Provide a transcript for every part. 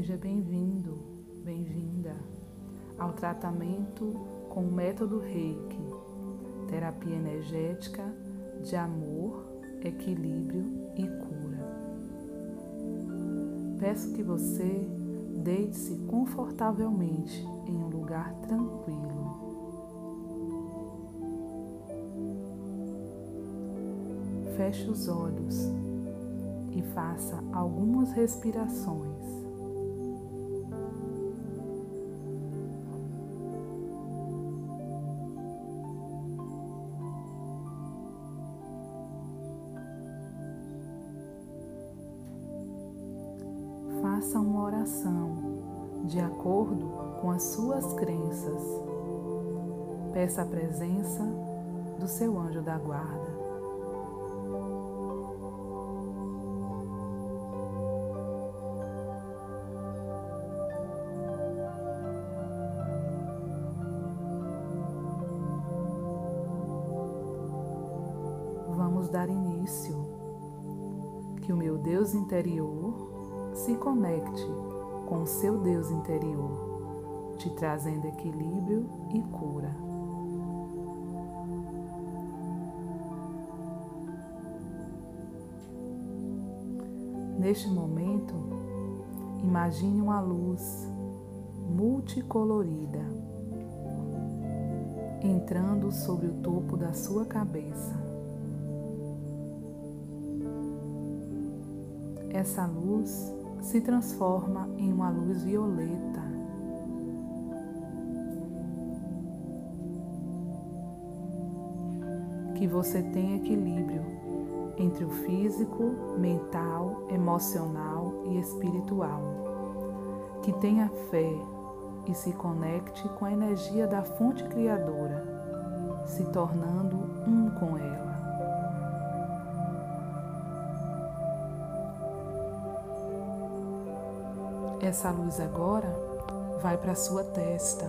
Seja bem-vindo, bem-vinda ao tratamento com o método Reiki, terapia energética de amor, equilíbrio e cura. Peço que você deite-se confortavelmente em um lugar tranquilo. Feche os olhos e faça algumas respirações. Suas crenças. Peça a presença do seu anjo da guarda. Vamos dar início. Que o meu Deus interior se conecte com o seu Deus interior, te trazendo equilíbrio e cura. Neste momento, imagine uma luz multicolorida entrando sobre o topo da sua cabeça. Essa luz se transforma em uma luz violeta. Que você tenha equilíbrio entre o físico, mental, emocional e espiritual. Que tenha fé e se conecte com a energia da fonte criadora, se tornando um com ela. Essa luz agora vai para sua testa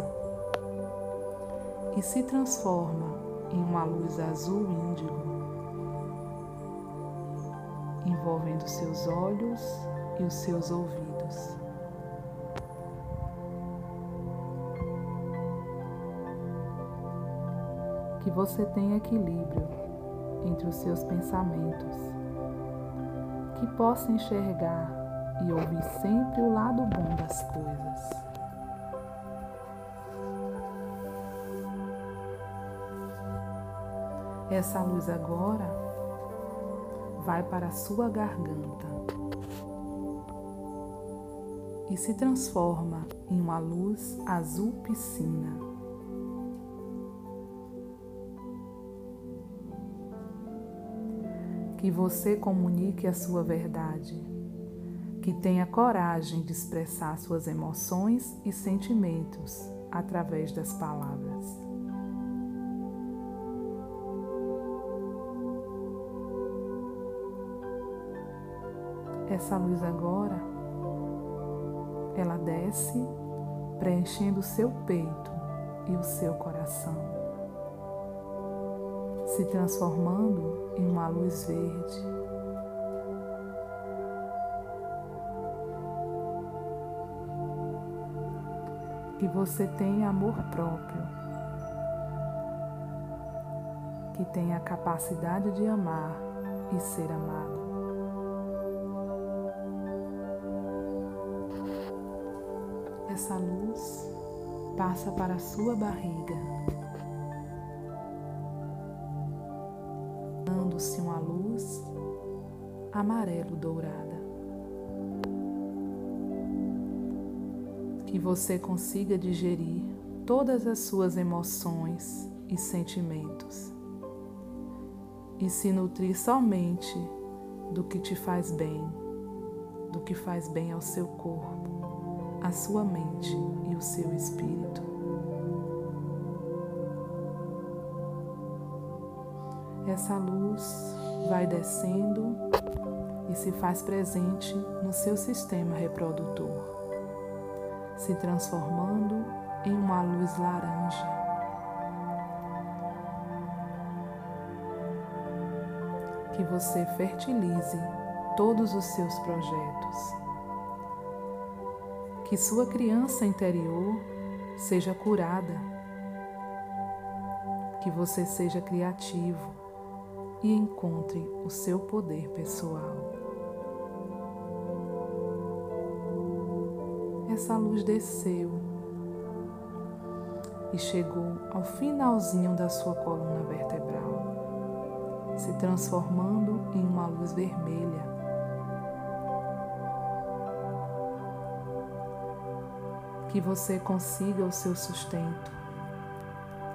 e se transforma em uma luz azul índigo, envolvendo seus olhos e os seus ouvidos. Que você tenha equilíbrio entre os seus pensamentos, que possa enxergar e ouvir sempre o lado bom das coisas. Essa luz agora vai para a sua garganta e se transforma em uma luz azul piscina. Que você comunique a sua verdade que tenha coragem de expressar suas emoções e sentimentos através das palavras. Essa luz agora, ela desce preenchendo o seu peito e o seu coração, se transformando em uma luz verde. Que você tenha amor próprio, que tenha a capacidade de amar e ser amado. Essa luz passa para a sua barriga, dando-se uma luz amarelo dourada. que você consiga digerir todas as suas emoções e sentimentos e se nutrir somente do que te faz bem, do que faz bem ao seu corpo, à sua mente e o seu espírito. Essa luz vai descendo e se faz presente no seu sistema reprodutor se transformando em uma luz laranja. Que você fertilize todos os seus projetos. Que sua criança interior seja curada. Que você seja criativo e encontre o seu poder pessoal. Essa luz desceu e chegou ao finalzinho da sua coluna vertebral, se transformando em uma luz vermelha. Que você consiga o seu sustento,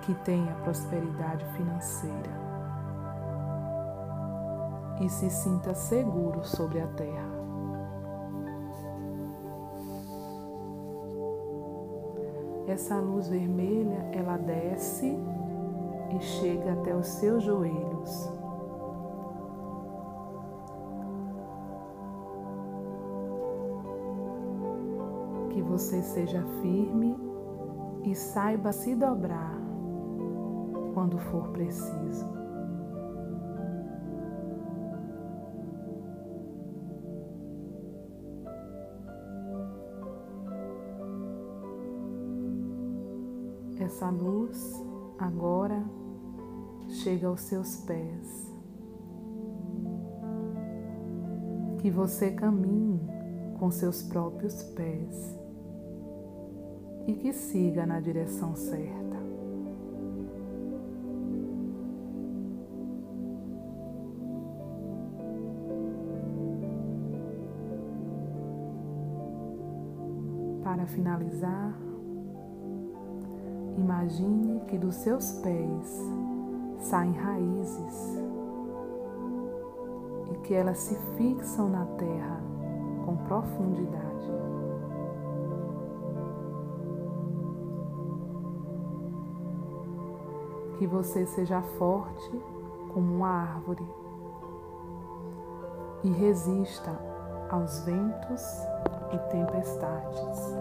que tenha prosperidade financeira e se sinta seguro sobre a terra. Essa luz vermelha, ela desce e chega até os seus joelhos. Que você seja firme e saiba se dobrar quando for preciso. Essa luz agora chega aos seus pés. Que você caminhe com seus próprios pés e que siga na direção certa. Para finalizar, Imagine que dos seus pés saem raízes e que elas se fixam na terra com profundidade. Que você seja forte como uma árvore e resista aos ventos e tempestades.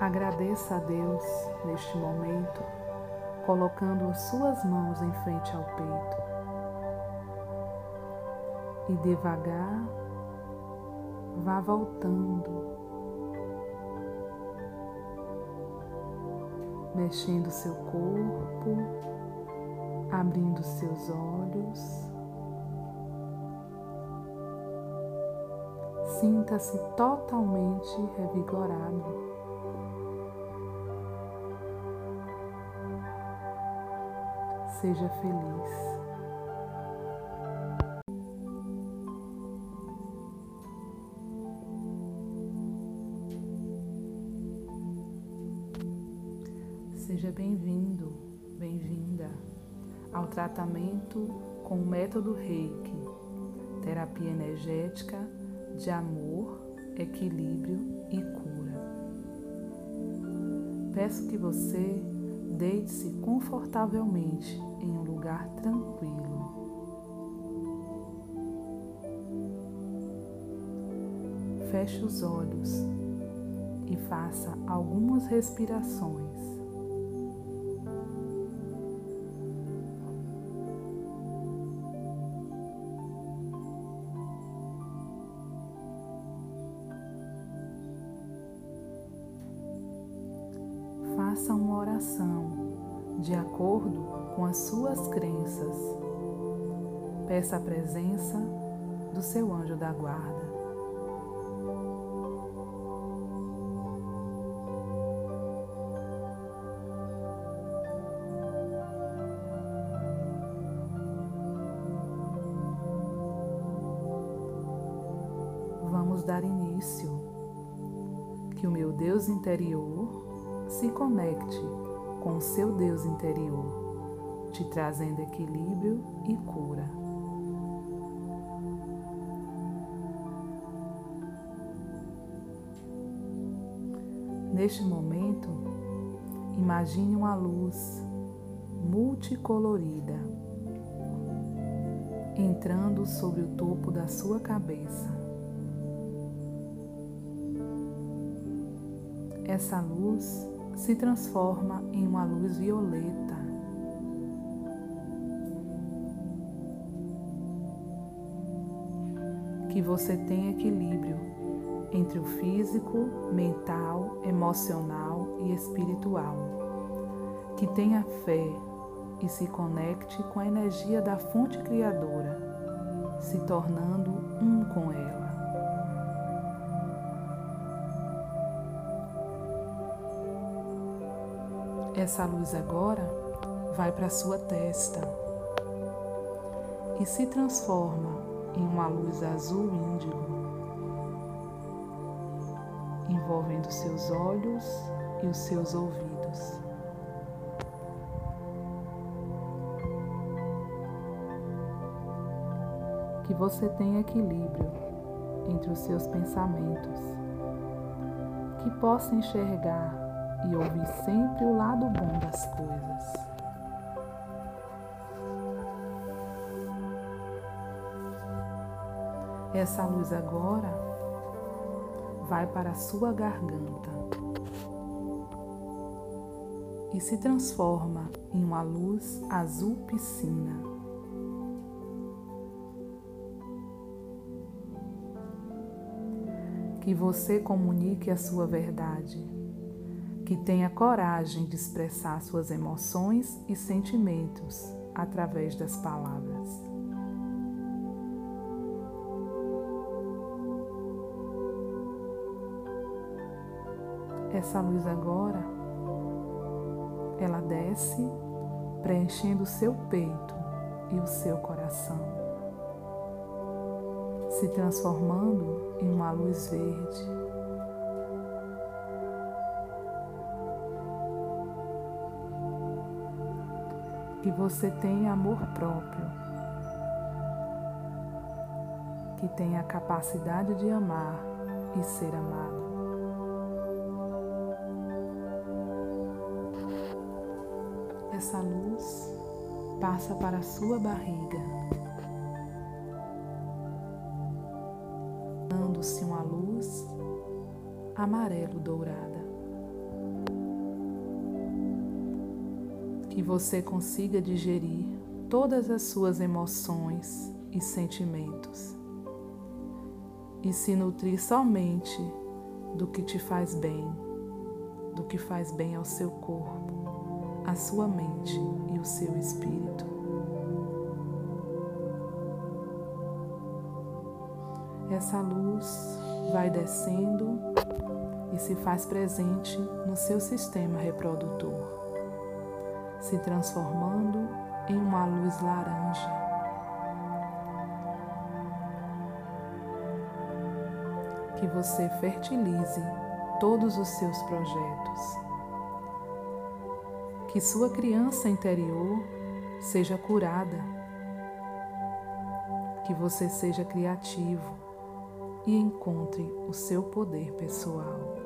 Agradeça a Deus neste momento, colocando as suas mãos em frente ao peito. E devagar vá voltando, mexendo seu corpo, abrindo seus olhos. Sinta-se totalmente revigorado. Seja feliz. Seja bem-vindo, bem-vinda ao tratamento com o método Reiki, terapia energética de amor, equilíbrio e cura. Peço que você deite-se confortavelmente em um lugar tranquilo. Feche os olhos e faça algumas respirações. Peça a presença do seu anjo da guarda. Vamos dar início. Que o meu Deus interior se conecte com o seu Deus interior, te trazendo equilíbrio e cura. Neste momento, imagine uma luz multicolorida entrando sobre o topo da sua cabeça. Essa luz se transforma em uma luz violeta. que você tenha equilíbrio entre o físico, mental, emocional e espiritual, que tenha fé e se conecte com a energia da fonte criadora, se tornando um com ela. Essa luz agora vai para sua testa e se transforma em uma luz azul índigo, envolvendo seus olhos e os seus ouvidos. Que você tenha equilíbrio entre os seus pensamentos, que possa enxergar e ouvir sempre o lado bom das coisas. Essa luz agora vai para a sua garganta e se transforma em uma luz azul piscina. Que você comunique a sua verdade que tenha coragem de expressar suas emoções e sentimentos através das palavras. Essa luz agora, ela desce preenchendo o seu peito e o seu coração, se transformando em uma luz verde. Que você tenha amor próprio, que tenha a capacidade de amar e ser amado. Essa luz passa para a sua barriga, dando-se uma luz amarelo dourada. que você consiga digerir todas as suas emoções e sentimentos. E se nutrir somente do que te faz bem, do que faz bem ao seu corpo, à sua mente e o seu espírito. Essa luz vai descendo e se faz presente no seu sistema reprodutor se transformando em uma luz laranja. Que você fertilize todos os seus projetos. Que sua criança interior seja curada. Que você seja criativo e encontre o seu poder pessoal.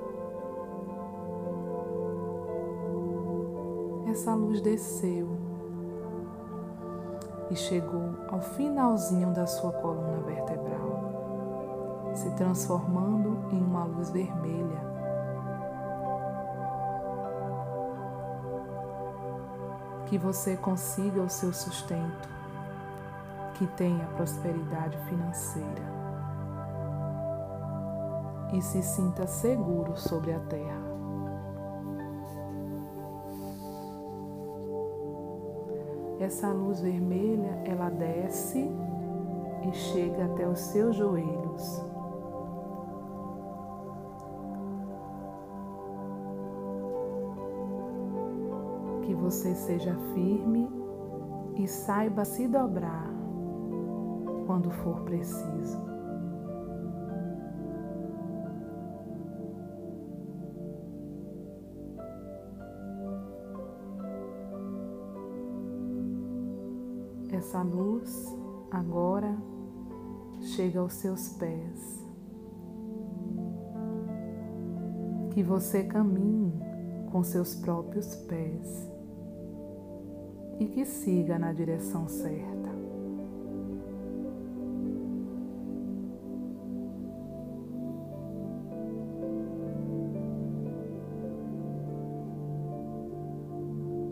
essa luz desceu e chegou ao finalzinho da sua coluna vertebral, se transformando em uma luz vermelha. Que você consiga o seu sustento, que tenha prosperidade financeira e se sinta seguro sobre a terra. Essa luz vermelha, ela desce e chega até os seus joelhos. Que você seja firme e saiba se dobrar quando for preciso. Essa luz agora chega aos seus pés. Que você caminhe com seus próprios pés e que siga na direção certa.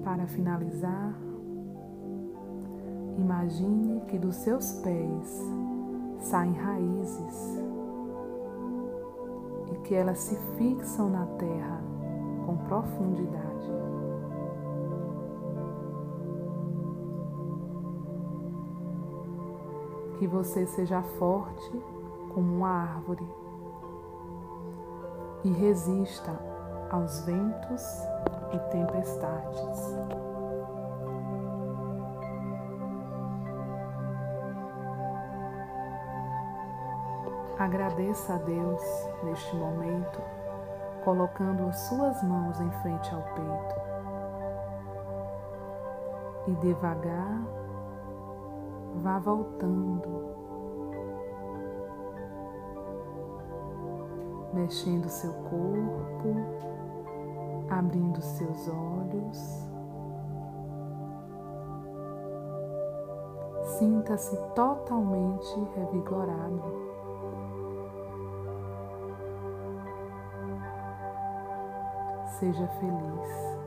Para finalizar, Imagine que dos seus pés saem raízes e que elas se fixam na terra com profundidade. Que você seja forte como uma árvore e resista aos ventos e tempestades. Agradeça a Deus neste momento, colocando as suas mãos em frente ao peito. E devagar vá voltando, mexendo seu corpo, abrindo seus olhos. Sinta-se totalmente revigorado. Seja feliz.